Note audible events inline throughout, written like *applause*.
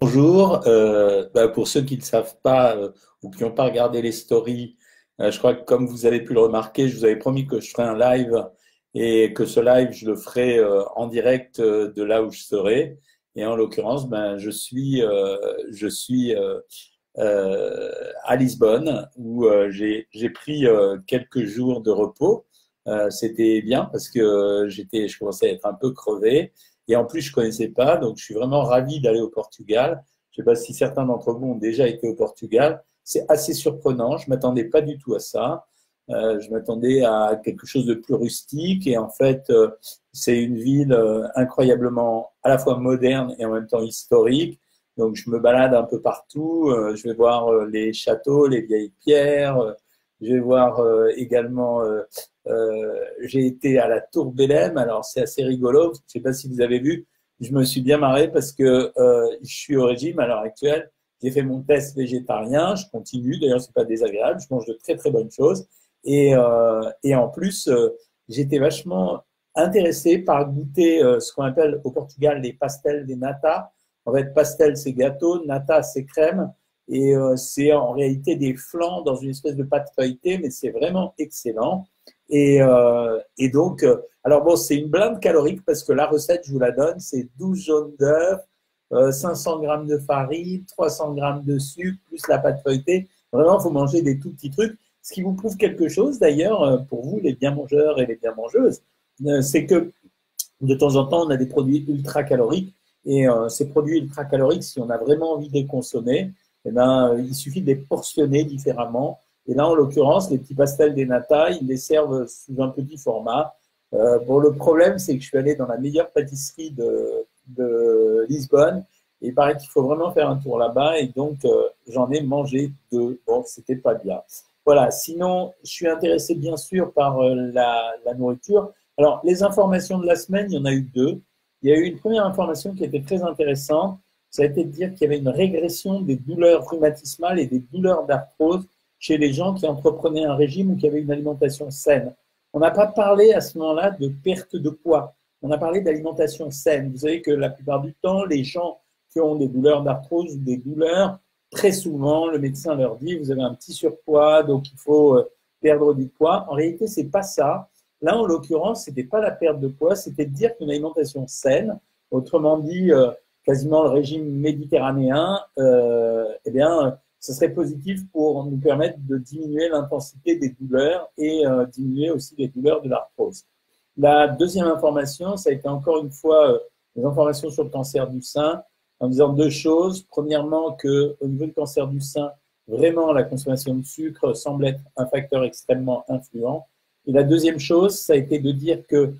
Bonjour. Euh, bah, pour ceux qui ne savent pas euh, ou qui n'ont pas regardé les stories, euh, je crois que comme vous avez pu le remarquer, je vous avais promis que je ferais un live et que ce live, je le ferai en direct de là où je serai. Et en l'occurrence, ben, je suis, je suis à Lisbonne où j'ai pris quelques jours de repos. C'était bien parce que j'étais, je commençais à être un peu crevé. Et en plus, je ne connaissais pas, donc je suis vraiment ravi d'aller au Portugal. Je ne sais pas si certains d'entre vous ont déjà été au Portugal. C'est assez surprenant, je ne m'attendais pas du tout à ça. Euh, je m'attendais à quelque chose de plus rustique et en fait, euh, c'est une ville euh, incroyablement à la fois moderne et en même temps historique. Donc, je me balade un peu partout. Euh, je vais voir euh, les châteaux, les vieilles pierres. Je vais voir également euh, j'ai été à la Tour Bélem, alors c'est assez rigolo, je ne sais pas si vous avez vu, je me suis bien marré parce que euh, je suis au régime à l'heure actuelle, j'ai fait mon test végétarien, je continue, d'ailleurs c'est pas désagréable, je mange de très très bonnes choses, et, euh, et en plus j'étais vachement intéressé par goûter ce qu'on appelle au Portugal les pastels des nata. En fait, pastel c'est gâteau, nata c'est crème, et c'est en réalité des flancs dans une espèce de pâte feuilletée, mais c'est vraiment excellent. Et, euh, donc, euh, alors bon, c'est une blinde calorique parce que la recette, je vous la donne, c'est 12 jaunes d'œufs, euh, 500 grammes de farine, 300 grammes de sucre, plus la pâte feuilletée. Vraiment, il faut manger des tout petits trucs. Ce qui vous prouve quelque chose, d'ailleurs, euh, pour vous, les bien mangeurs et les bien mangeuses, euh, c'est que de temps en temps, on a des produits ultra caloriques. Et ces produits ultra caloriques, si on a vraiment envie de les consommer, eh ben, il suffit de les portionner différemment et là, en l'occurrence, les petits pastels des nata, ils les servent sous un petit format. Euh, bon, le problème, c'est que je suis allé dans la meilleure pâtisserie de, Lisbonne. Et il paraît qu'il faut vraiment faire un tour là-bas. Et donc, euh, j'en ai mangé deux. Bon, c'était pas bien. Voilà. Sinon, je suis intéressé, bien sûr, par euh, la, la, nourriture. Alors, les informations de la semaine, il y en a eu deux. Il y a eu une première information qui était très intéressante. Ça a été de dire qu'il y avait une régression des douleurs rhumatismales et des douleurs d'arthrose chez les gens qui entreprenaient un régime ou qui avaient une alimentation saine. On n'a pas parlé à ce moment-là de perte de poids. On a parlé d'alimentation saine. Vous savez que la plupart du temps, les gens qui ont des douleurs d'arthrose ou des douleurs, très souvent, le médecin leur dit vous avez un petit surpoids, donc il faut euh, perdre du poids. En réalité, c'est pas ça. Là, en l'occurrence, c'était pas la perte de poids, c'était de dire qu'une alimentation saine, autrement dit, euh, quasiment le régime méditerranéen, euh, eh bien, ce serait positif pour nous permettre de diminuer l'intensité des douleurs et euh, diminuer aussi les douleurs de l'arthrose. La deuxième information, ça a été encore une fois euh, des informations sur le cancer du sein, en disant deux choses. Premièrement, que au niveau du cancer du sein, vraiment la consommation de sucre semble être un facteur extrêmement influent. Et la deuxième chose, ça a été de dire que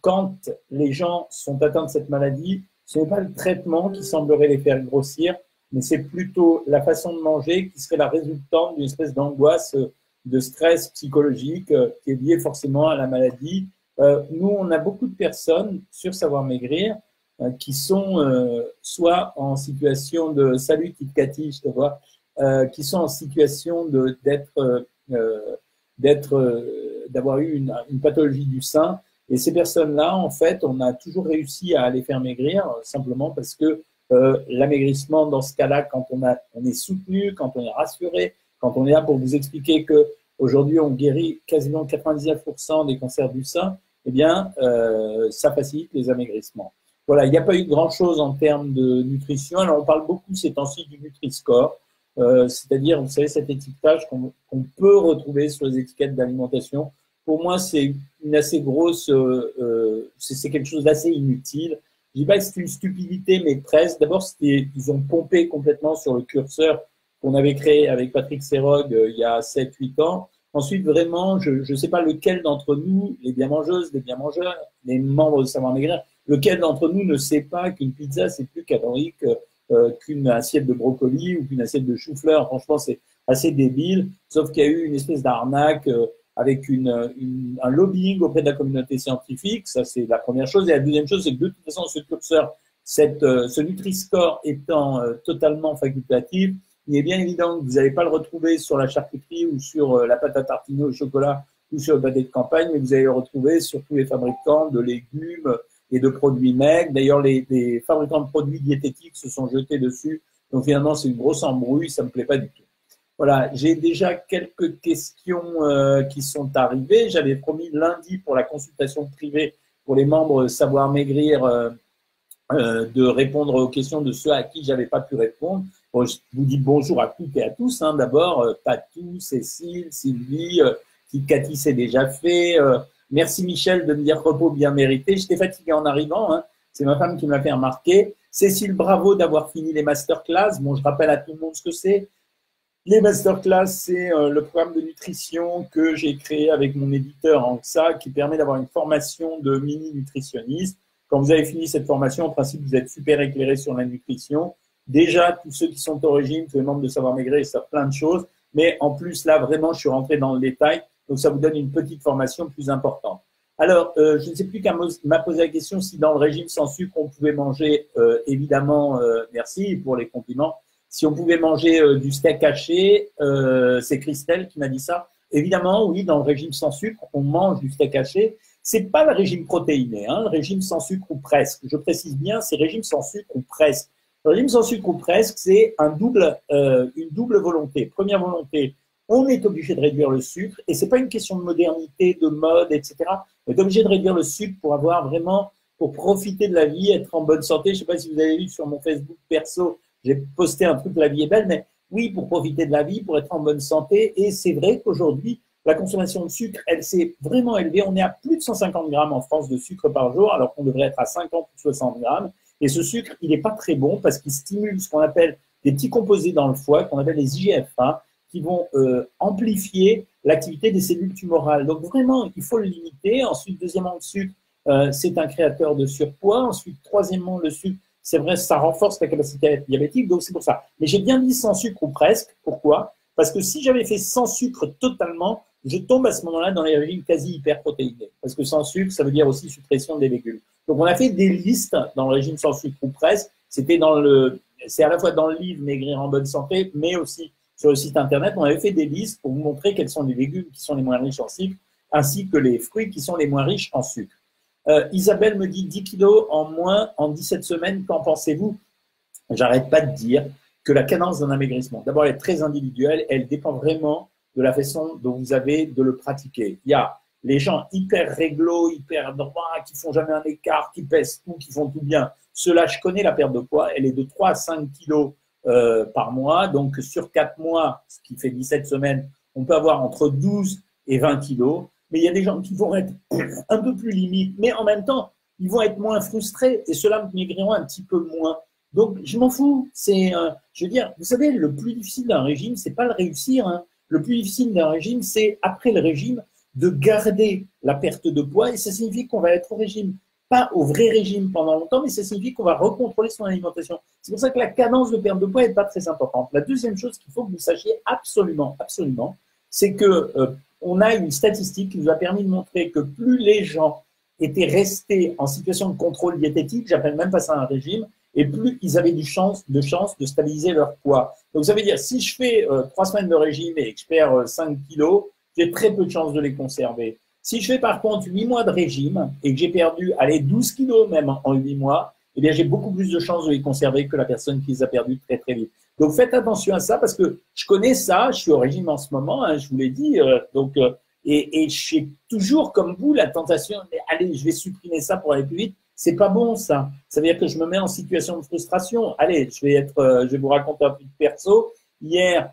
quand les gens sont atteints de cette maladie, ce n'est pas le traitement qui semblerait les faire grossir, mais c'est plutôt la façon de manger qui serait la résultante d'une espèce d'angoisse, de stress psychologique euh, qui est lié forcément à la maladie. Euh, nous, on a beaucoup de personnes sur Savoir Maigrir euh, qui sont soit en situation de salut Cathy, je te vois, qui sont en situation d'être d'avoir eu une, pathologie du sein. Et ces personnes-là, en fait, on a toujours réussi à les faire maigrir simplement parce que euh, l'amaigrissement, dans ce cas-là, quand on, est soutenu, quand on est rassuré, quand on est là pour vous expliquer que aujourd'hui on guérit quasiment 99% des cancers du sein, eh bien, euh, ça facilite les amaigrissements. Voilà, il n'y a pas eu grand-chose en termes de nutrition. Alors, on parle beaucoup ces temps-ci du Nutri-Score, euh, c'est-à-dire, vous savez, cet étiquetage qu'on peut retrouver sur les étiquettes d'alimentation. Pour moi, c'est une assez grosse, c'est quelque chose d'assez inutile. Je dis pas que c'est une stupidité, mais presque. D'abord, ils ont pompé complètement sur le curseur qu'on avait créé avec Patrick Serog euh, il y a 7-8 ans. Ensuite, vraiment, je ne sais pas lequel d'entre nous, les bien mangeuses, les bien mangeurs, les membres de Savoir Maigrir, lequel d'entre nous ne sait pas qu'une pizza, c'est plus calorique euh, qu'une assiette de brocoli ou qu'une assiette de chou-fleur. Franchement, c'est assez débile, sauf qu'il y a eu une espèce d'arnaque. Euh, avec une, un lobbying auprès de la communauté scientifique. Ça, c'est la première chose. Et la deuxième chose, c'est que de toute façon, ce curseur, cette, euh, ce Nutri-Score étant euh, totalement facultatif, il est bien évident que vous n'allez pas le retrouver sur la charcuterie ou sur euh, la pâte à tartiner au chocolat ou sur le pâté de campagne, mais vous allez le retrouver sur tous les fabricants de légumes et de produits maigres. D'ailleurs, les, les, fabricants de produits diététiques se sont jetés dessus. Donc finalement, c'est une grosse embrouille, ça me plaît pas du tout. Voilà, j'ai déjà quelques questions euh, qui sont arrivées. J'avais promis lundi pour la consultation privée pour les membres Savoir Maigrir euh, euh, de répondre aux questions de ceux à qui j'avais pas pu répondre. je vous dis bonjour à toutes et à tous. Hein. D'abord, Patou, Cécile, Sylvie, qui Cathy s'est déjà fait. merci Michel de me dire repos bien mérité. J'étais fatigué en arrivant. Hein. C'est ma femme qui m'a fait remarquer. Cécile, bravo d'avoir fini les masterclass. Bon, je rappelle à tout le monde ce que c'est. Les masterclass, c'est euh, le programme de nutrition que j'ai créé avec mon éditeur ANXA qui permet d'avoir une formation de mini-nutritionniste. Quand vous avez fini cette formation, en principe, vous êtes super éclairé sur la nutrition. Déjà, tous ceux qui sont au régime, tous les membres de Savoir Maigrir, savent plein de choses. Mais en plus, là, vraiment, je suis rentré dans le détail. Donc, ça vous donne une petite formation plus importante. Alors, euh, je ne sais plus qu'à m'a posé la question si dans le régime sans sucre, on pouvait manger, euh, évidemment, merci pour les compliments, si on pouvait manger euh, du steak haché, euh, c'est Christelle qui m'a dit ça. Évidemment, oui, dans le régime sans sucre, on mange du steak haché. C'est pas le régime protéiné, hein, le régime sans sucre ou presque. Je précise bien, c'est régime sans sucre ou presque. Le régime sans sucre ou presque, c'est un double, euh, une double volonté. Première volonté, on est obligé de réduire le sucre, et c'est pas une question de modernité, de mode, etc. On est obligé de réduire le sucre pour avoir vraiment, pour profiter de la vie, être en bonne santé. Je sais pas si vous avez vu sur mon Facebook perso, j'ai posté un truc, la vie est belle, mais oui, pour profiter de la vie, pour être en bonne santé. Et c'est vrai qu'aujourd'hui, la consommation de sucre, elle s'est vraiment élevée. On est à plus de 150 grammes en France de sucre par jour, alors qu'on devrait être à 50 ou 60 grammes. Et ce sucre, il n'est pas très bon parce qu'il stimule ce qu'on appelle des petits composés dans le foie, qu'on appelle les IGF-1, qui vont euh, amplifier l'activité des cellules tumorales. Donc vraiment, il faut le limiter. Ensuite, deuxièmement, le sucre, euh, c'est un créateur de surpoids. Ensuite, troisièmement, le sucre, c'est vrai, ça renforce la capacité diabétique, donc c'est pour ça. Mais j'ai bien dit sans sucre ou presque. Pourquoi? Parce que si j'avais fait sans sucre totalement, je tombe à ce moment-là dans les régimes quasi hyperprotéinés. Parce que sans sucre, ça veut dire aussi suppression des légumes. Donc on a fait des listes dans le régime sans sucre ou presque. C'était dans le, c'est à la fois dans le livre Maigrir en bonne santé, mais aussi sur le site internet. On avait fait des listes pour vous montrer quels sont les légumes qui sont les moins riches en sucre, ainsi que les fruits qui sont les moins riches en sucre. Euh, Isabelle me dit 10 kilos en moins en 17 semaines. Qu'en pensez-vous? J'arrête pas de dire que la cadence d'un amaigrissement, d'abord, elle est très individuelle. Elle dépend vraiment de la façon dont vous avez de le pratiquer. Il y a les gens hyper réglo, hyper droits, qui font jamais un écart, qui pèsent tout, qui font tout bien. Cela, je connais la perte de poids. Elle est de 3 à 5 kilos euh, par mois. Donc, sur 4 mois, ce qui fait 17 semaines, on peut avoir entre 12 et 20 kilos mais il y a des gens qui vont être un peu plus limites, mais en même temps, ils vont être moins frustrés et me maigriront un petit peu moins. Donc, je m'en fous. C'est, euh, je veux dire, vous savez, le plus difficile d'un régime, c'est pas le réussir. Hein. Le plus difficile d'un régime, c'est après le régime de garder la perte de poids et ça signifie qu'on va être au régime, pas au vrai régime pendant longtemps, mais ça signifie qu'on va recontrôler son alimentation. C'est pour ça que la cadence de perte de poids n'est pas très importante. La deuxième chose qu'il faut que vous sachiez absolument, absolument, c'est que euh, on a une statistique qui nous a permis de montrer que plus les gens étaient restés en situation de contrôle diététique, j'appelle même pas ça un régime, et plus ils avaient du chance, de chance de stabiliser leur poids. Donc ça veut dire, si je fais euh, trois semaines de régime et que je perds 5 euh, kilos, j'ai très peu de chances de les conserver. Si je fais par contre 8 mois de régime et que j'ai perdu, allez, 12 kilos même en 8 mois, eh bien j'ai beaucoup plus de chances de les conserver que la personne qui les a perdus très très vite. Donc faites attention à ça parce que je connais ça, je suis au régime en ce moment, hein, je vous l'ai dit, euh, donc euh, et, et j'ai toujours comme vous la tentation, mais allez, je vais supprimer ça pour aller plus vite. C'est pas bon ça. Ça veut dire que je me mets en situation de frustration. Allez, je vais être, euh, je vais vous raconter un peu de perso. Hier,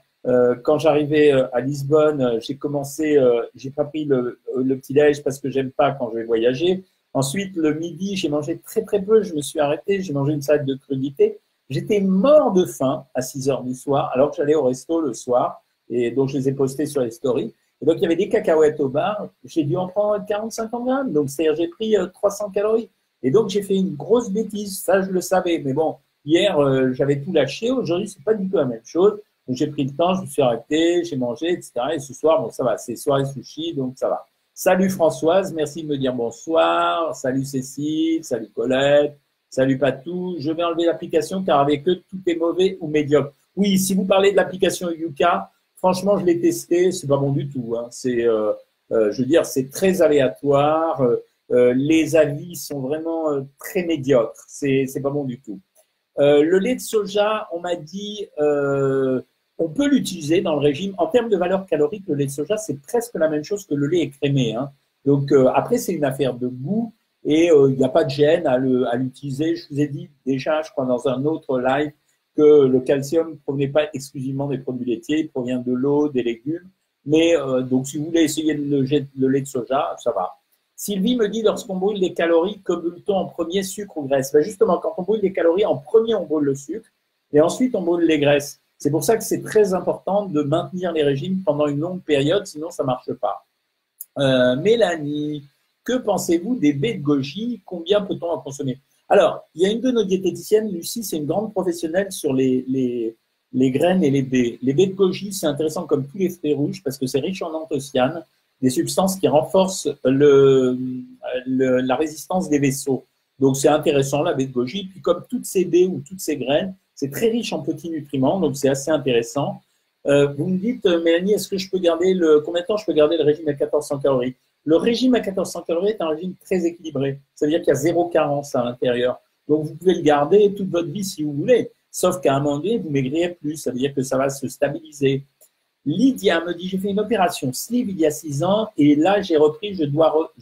quand j'arrivais à Lisbonne, j'ai commencé, j'ai pas pris le, le petit déj parce que j'aime pas quand je vais voyager. Ensuite, le midi, j'ai mangé très très peu. Je me suis arrêté. J'ai mangé une salade de crudité. J'étais mort de faim à 6 heures du soir, alors que j'allais au resto le soir, et donc je les ai postés sur les stories. Et donc il y avait des cacahuètes au bar, j'ai dû en prendre 40-50 grammes, donc c'est-à-dire j'ai pris 300 euh, calories. Et donc j'ai fait une grosse bêtise, ça je le savais, mais bon, hier euh, j'avais tout lâché, aujourd'hui c'est pas du tout la même chose. Donc j'ai pris le temps, je me suis arrêté, j'ai mangé, etc. Et ce soir, bon ça va, c'est soirée sushi, donc ça va. Salut Françoise, merci de me dire bonsoir. Salut Cécile, salut Colette, Salut Patou, je vais enlever l'application car avec eux, tout est mauvais ou médiocre. Oui, si vous parlez de l'application Yuka, franchement, je l'ai testé, c'est pas bon du tout. Hein. C'est, euh, euh, je veux dire, c'est très aléatoire. Euh, les avis sont vraiment très médiocres. C'est pas bon du tout. le lait de soja, on m'a dit, on peut l'utiliser dans le régime. En termes de valeur calorique, le lait de soja, c'est presque la même chose que le lait écrémé. Hein. Donc après, c'est une affaire de goût et il n'y a pas de gêne à l'utiliser. Je vous ai dit déjà, je crois, dans un autre live, que le calcium ne provenait pas exclusivement des produits laitiers, il provient de l'eau, des légumes. Mais euh, donc, si vous voulez essayer le, le, lait de soja, ça va. Sylvie me dit, lorsqu'on brûle les calories, que brûle-t-on en premier, sucre ou graisse? Ben Justement, quand on brûle les calories, en premier, on brûle le sucre et ensuite, on brûle les graisses. C'est pour ça que c'est très important de maintenir les régimes pendant une longue période, sinon ça ne marche pas. Euh, Mélanie, que pensez-vous des baies de goji Combien peut-on en consommer? Alors, il y a une de nos diététiciennes, Lucie, c'est une grande professionnelle sur les, les, graines et les baies. Les baies de goji, c'est intéressant comme tous les fruits rouges parce que c'est riche en anthocyanes, des substances qui renforcent le, la résistance des vaisseaux. Donc, c'est intéressant, la baie de goji. Puis, comme toutes ces baies ou toutes ces graines, c'est très riche en petits nutriments, donc c'est assez intéressant. Euh, vous me dites, euh, Mélanie, est-ce que je peux garder le, combien de temps je peux garder le régime à 1400 calories? Le régime à 1400 calories est un régime très équilibré. C'est-à-dire qu'il y a zéro carence à l'intérieur. Donc, vous pouvez le garder toute votre vie si vous voulez. Sauf qu'à un moment donné, vous maigrirez plus. Ça veut dire que ça va se stabiliser. Lydia me dit, j'ai fait une opération sleeve il y a six ans et là, j'ai repris, je dois,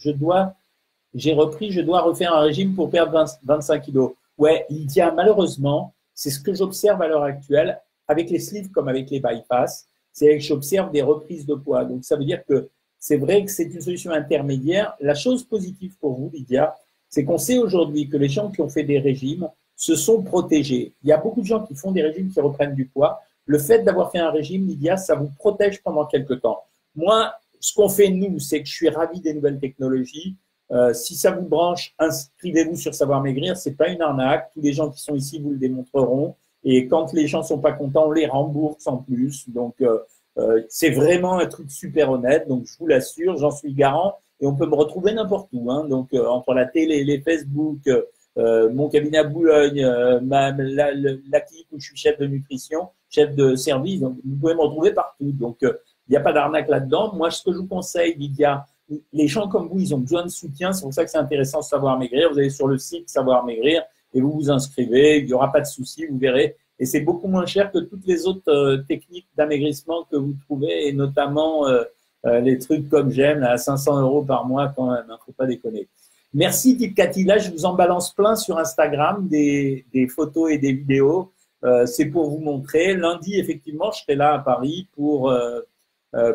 j'ai repris, je dois refaire un régime pour perdre 25 kilos. Ouais, Lydia, malheureusement, c'est ce que j'observe à l'heure actuelle avec les sleeves comme avec les bypass. C'est que j'observe des reprises de poids. Donc, ça veut dire que c'est vrai que c'est une solution intermédiaire. La chose positive pour vous, Lydia, c'est qu'on sait aujourd'hui que les gens qui ont fait des régimes se sont protégés. Il y a beaucoup de gens qui font des régimes qui reprennent du poids. Le fait d'avoir fait un régime, Lydia, ça vous protège pendant quelques temps. Moi, ce qu'on fait nous, c'est que je suis ravi des nouvelles technologies. Euh, si ça vous branche, inscrivez-vous sur Savoir Maigrir. C'est pas une arnaque. Tous les gens qui sont ici vous le démontreront. Et quand les gens sont pas contents, on les rembourse en plus. Donc, euh, euh, c'est vraiment un truc super honnête, donc je vous l'assure, j'en suis garant. Et on peut me retrouver n'importe où. Hein. donc euh, entre la télé, les Facebook, euh, mon cabinet à Boulogne, ma, la, la, clinique où je suis chef de nutrition, chef de service, donc vous pouvez me retrouver partout. Donc il n'y a pas d'arnaque là-dedans. Moi, ce que je vous conseille, Lydia, les gens comme vous, ils ont besoin de soutien. C'est pour ça que c'est intéressant de savoir maigrir. Vous allez sur le site Savoir maigrir et vous vous inscrivez. Il n'y aura pas de souci, vous verrez et c'est beaucoup moins cher que toutes les autres euh, techniques d'amaigrissement que vous trouvez, et notamment euh, euh, les trucs comme j'aime, à 500 euros par mois quand même, hein, faut pas déconner. Merci Tip Cathy, là je vous en balance plein sur Instagram, des, des photos et des vidéos. c'est pour vous montrer. Lundi, effectivement, je serai là à Paris pour,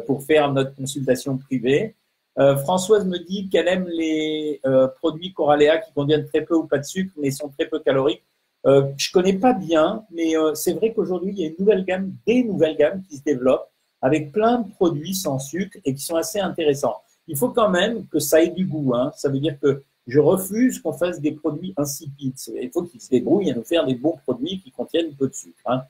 pour faire notre consultation privée. Françoise me dit qu'elle aime les produits Coraléa qui contiennent très peu ou pas de sucre, mais sont très peu caloriques. Euh, je connais pas bien, mais euh, c'est vrai qu'aujourd'hui, il y a une nouvelle gamme, des nouvelles gammes qui se développent avec plein de produits sans sucre et qui sont assez intéressants. Il faut quand même que ça ait du goût. Hein. Ça veut dire que je refuse qu'on fasse des produits insipides. Il faut qu'ils se débrouillent à nous faire des bons produits qui contiennent peu de sucre. Hein.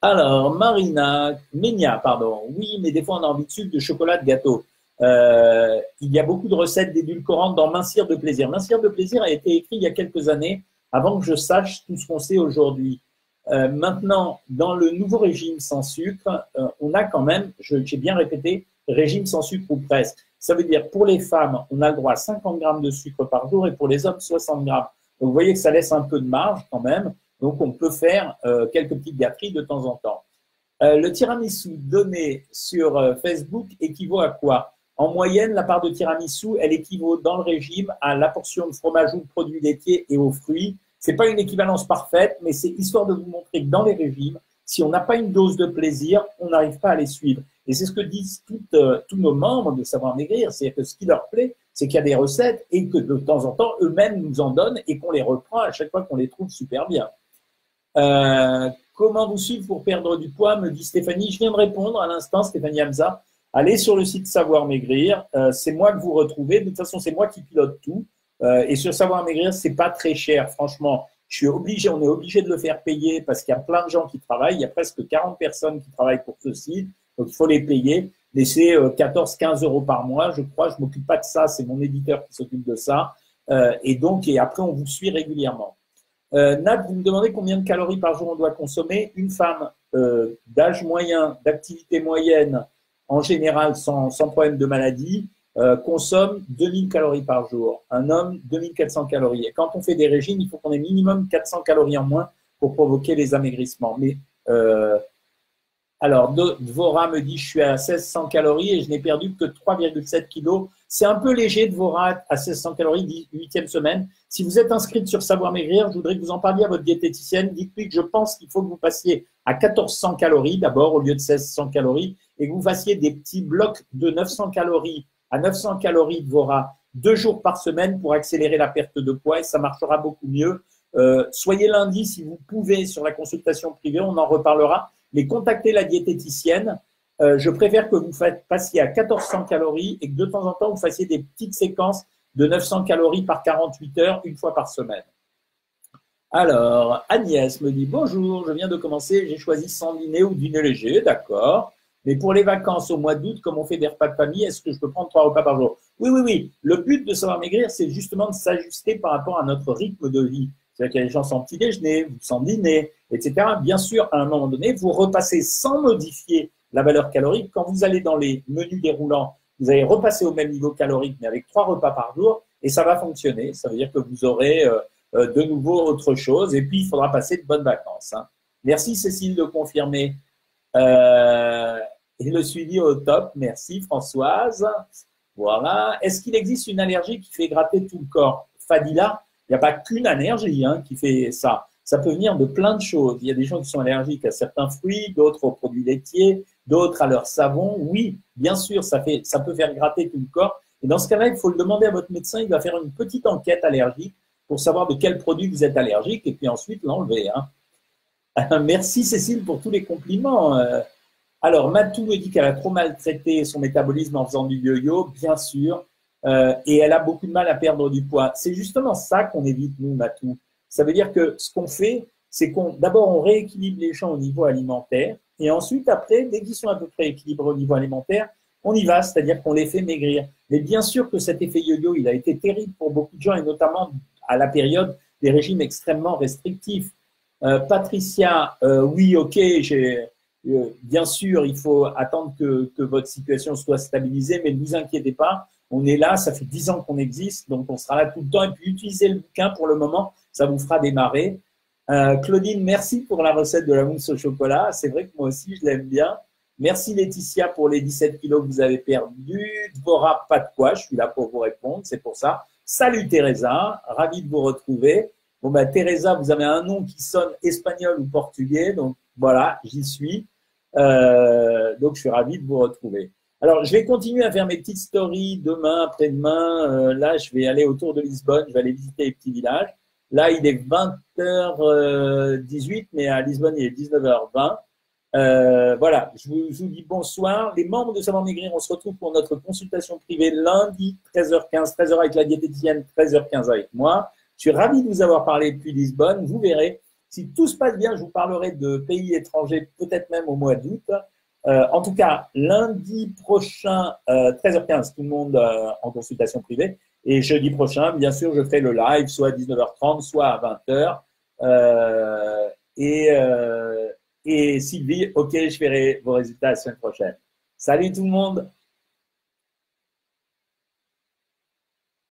Alors, Marina, Ménia, pardon. Oui, mais des fois, on a envie de sucre, de chocolat, de gâteau. Euh, il y a beaucoup de recettes d'édulcorantes dans Mincir de plaisir. Mincir de plaisir a été écrit il y a quelques années avant que je sache tout ce qu'on sait aujourd'hui. Euh, maintenant, dans le nouveau régime sans sucre, euh, on a quand même, j'ai bien répété, régime sans sucre ou presque. Ça veut dire pour les femmes, on a le droit à 50 grammes de sucre par jour et pour les hommes, 60 grammes. Donc vous voyez que ça laisse un peu de marge quand même. Donc on peut faire quelques petites gâteries de temps en temps. le tiramisu donné sur Facebook équivaut à quoi? En moyenne, la part de tiramisu, elle équivaut dans le régime à la portion de fromage ou de produits laitiers et aux fruits c'est pas une équivalence parfaite, mais c'est histoire de vous montrer que dans les régimes, si on n'a pas une dose de plaisir, on n'arrive pas à les suivre. Et c'est ce que disent euh, tous nos membres de Savoir Maigrir, c'est que ce qui leur plaît, c'est qu'il y a des recettes et que de temps en temps, eux-mêmes nous en donnent et qu'on les reprend à chaque fois qu'on les trouve super bien. Euh, comment vous suivre pour perdre du poids me dit Stéphanie. Je viens de répondre à l'instant, Stéphanie Hamza. Allez sur le site Savoir Maigrir. Euh, c'est moi que vous retrouvez. De toute façon, c'est moi qui pilote tout. Euh, et sur Savoir Maigrir, c'est pas très cher, franchement. Je suis obligé, on est obligé de le faire payer parce qu'il y a plein de gens qui travaillent. Il y a presque 40 personnes qui travaillent pour ce site, donc il faut les payer. Mais c'est 14-15 euh, euros par mois, je crois. Je m'occupe pas de ça, c'est mon éditeur qui s'occupe de ça. Et donc, et après, on vous suit régulièrement. Euh, Nat, vous me demandez combien de calories par jour on doit consommer? Une femme d'âge moyen, d'activité moyenne, en général sans, sans problème de maladie, euh, consomme 2000 calories par jour. Un homme, 2400 calories. Et quand on fait des régimes, il faut qu'on ait minimum 400 calories en moins pour provoquer les amaigrissements. Mais euh, alors, Dvora me dit je suis à 1600 calories et je n'ai perdu que 3,7 kilos. C'est un peu léger Dvora à 1600 calories, 8e semaine. Si vous êtes inscrite sur Savoir Maigrir, je voudrais que vous en parliez à votre diététicienne. Dites-lui que je pense qu'il faut que vous passiez à 1400 calories d'abord au lieu de 1600 calories et que vous fassiez des petits blocs de 900 calories à 900 calories Dvora deux jours par semaine pour accélérer la perte de poids et ça marchera beaucoup mieux. Euh, soyez lundi si vous pouvez sur la consultation privée, on en reparlera. Mais contactez la diététicienne. Euh, je préfère que vous passiez à 1400 calories et que de temps en temps vous fassiez des petites séquences de 900 calories par 48 heures, une fois par semaine. Alors, Agnès me dit bonjour, je viens de commencer, j'ai choisi sans dîner ou dîner léger, d'accord. Mais pour les vacances au mois d'août, comme on fait des repas de famille, est-ce que je peux prendre trois repas par jour? Oui, oui, oui. Le but de savoir maigrir, c'est justement de s'ajuster par rapport à notre rythme de vie. C'est-à-dire qu'il y a des gens sans petit déjeuner, sans dîner, etc. Bien sûr, à un moment donné, vous repassez sans modifier la valeur calorique. Quand vous allez dans les menus déroulants, vous allez repasser au même niveau calorique, mais avec trois repas par jour, et ça va fonctionner. Ça veut dire que vous aurez euh, euh, de nouveau autre chose, et puis il faudra passer de bonnes vacances. Hein. Merci Cécile de confirmer. Euh, et le suivi au top. Merci Françoise. Voilà. Est-ce qu'il existe une allergie qui fait gratter tout le corps? Fadila, il n'y a pas qu'une allergie hein, qui fait ça. Ça peut venir de plein de choses. Il y a des gens qui sont allergiques à certains fruits, d'autres aux produits laitiers, d'autres à leur savon. Oui, bien sûr, ça, fait, ça peut faire gratter tout le corps. Et dans ce cas-là, il faut le demander à votre médecin. Il va faire une petite enquête allergique pour savoir de quel produit vous êtes allergique et puis ensuite l'enlever. Hein. *laughs* Merci Cécile pour tous les compliments. Alors, Matou me dit qu'elle a trop maltraité son métabolisme en faisant du yo-yo, bien sûr. Euh, et elle a beaucoup de mal à perdre du poids. C'est justement ça qu'on évite, nous, Matou. Ça veut dire que ce qu'on fait, c'est qu'on d'abord on rééquilibre les gens au niveau alimentaire, et ensuite, après, dès qu'ils sont à peu près équilibrés au niveau alimentaire, on y va, c'est-à-dire qu'on les fait maigrir. Mais bien sûr que cet effet yo-yo, il a été terrible pour beaucoup de gens, et notamment à la période des régimes extrêmement restrictifs. Euh, Patricia, euh, oui, ok, j'ai, bien sûr, il faut attendre que, votre situation soit stabilisée, mais ne vous inquiétez pas, on est là, ça fait dix ans qu'on existe, donc on sera là tout le temps. Et puis utilisez le bouquin pour le moment, ça vous fera démarrer. Euh, Claudine, merci pour la recette de la mousse au chocolat. C'est vrai que moi aussi, je l'aime bien. Merci Laetitia pour les 17 kilos que vous avez perdus. Dvora, pas de quoi, je suis là pour vous répondre, c'est pour ça. Salut Teresa, ravi de vous retrouver. Bon, bah, Teresa, vous avez un nom qui sonne espagnol ou portugais, donc voilà, j'y suis. Euh, donc, je suis ravi de vous retrouver. Alors, je vais continuer à faire mes petites stories demain, après-demain. Euh, là, je vais aller autour de Lisbonne, je vais aller visiter les petits villages. Là, il est 20h18, mais à Lisbonne, il est 19h20. Euh, voilà, je vous, dis bonsoir. Les membres de Savoir Maigrir, on se retrouve pour notre consultation privée lundi, 13h15, 13h avec la diététicienne, 13h15 avec moi. Je suis ravi de vous avoir parlé depuis Lisbonne. Vous verrez, si tout se passe bien, je vous parlerai de pays étrangers, peut-être même au mois d'août. Euh, en tout cas, lundi prochain, 13h15, euh, tout le monde euh, en consultation privée. Et jeudi prochain, bien sûr, je ferai le live, soit à 19h30, soit à 20h. et, Sylvie, ok, je ferai vos résultats la semaine prochaine. Salut tout le monde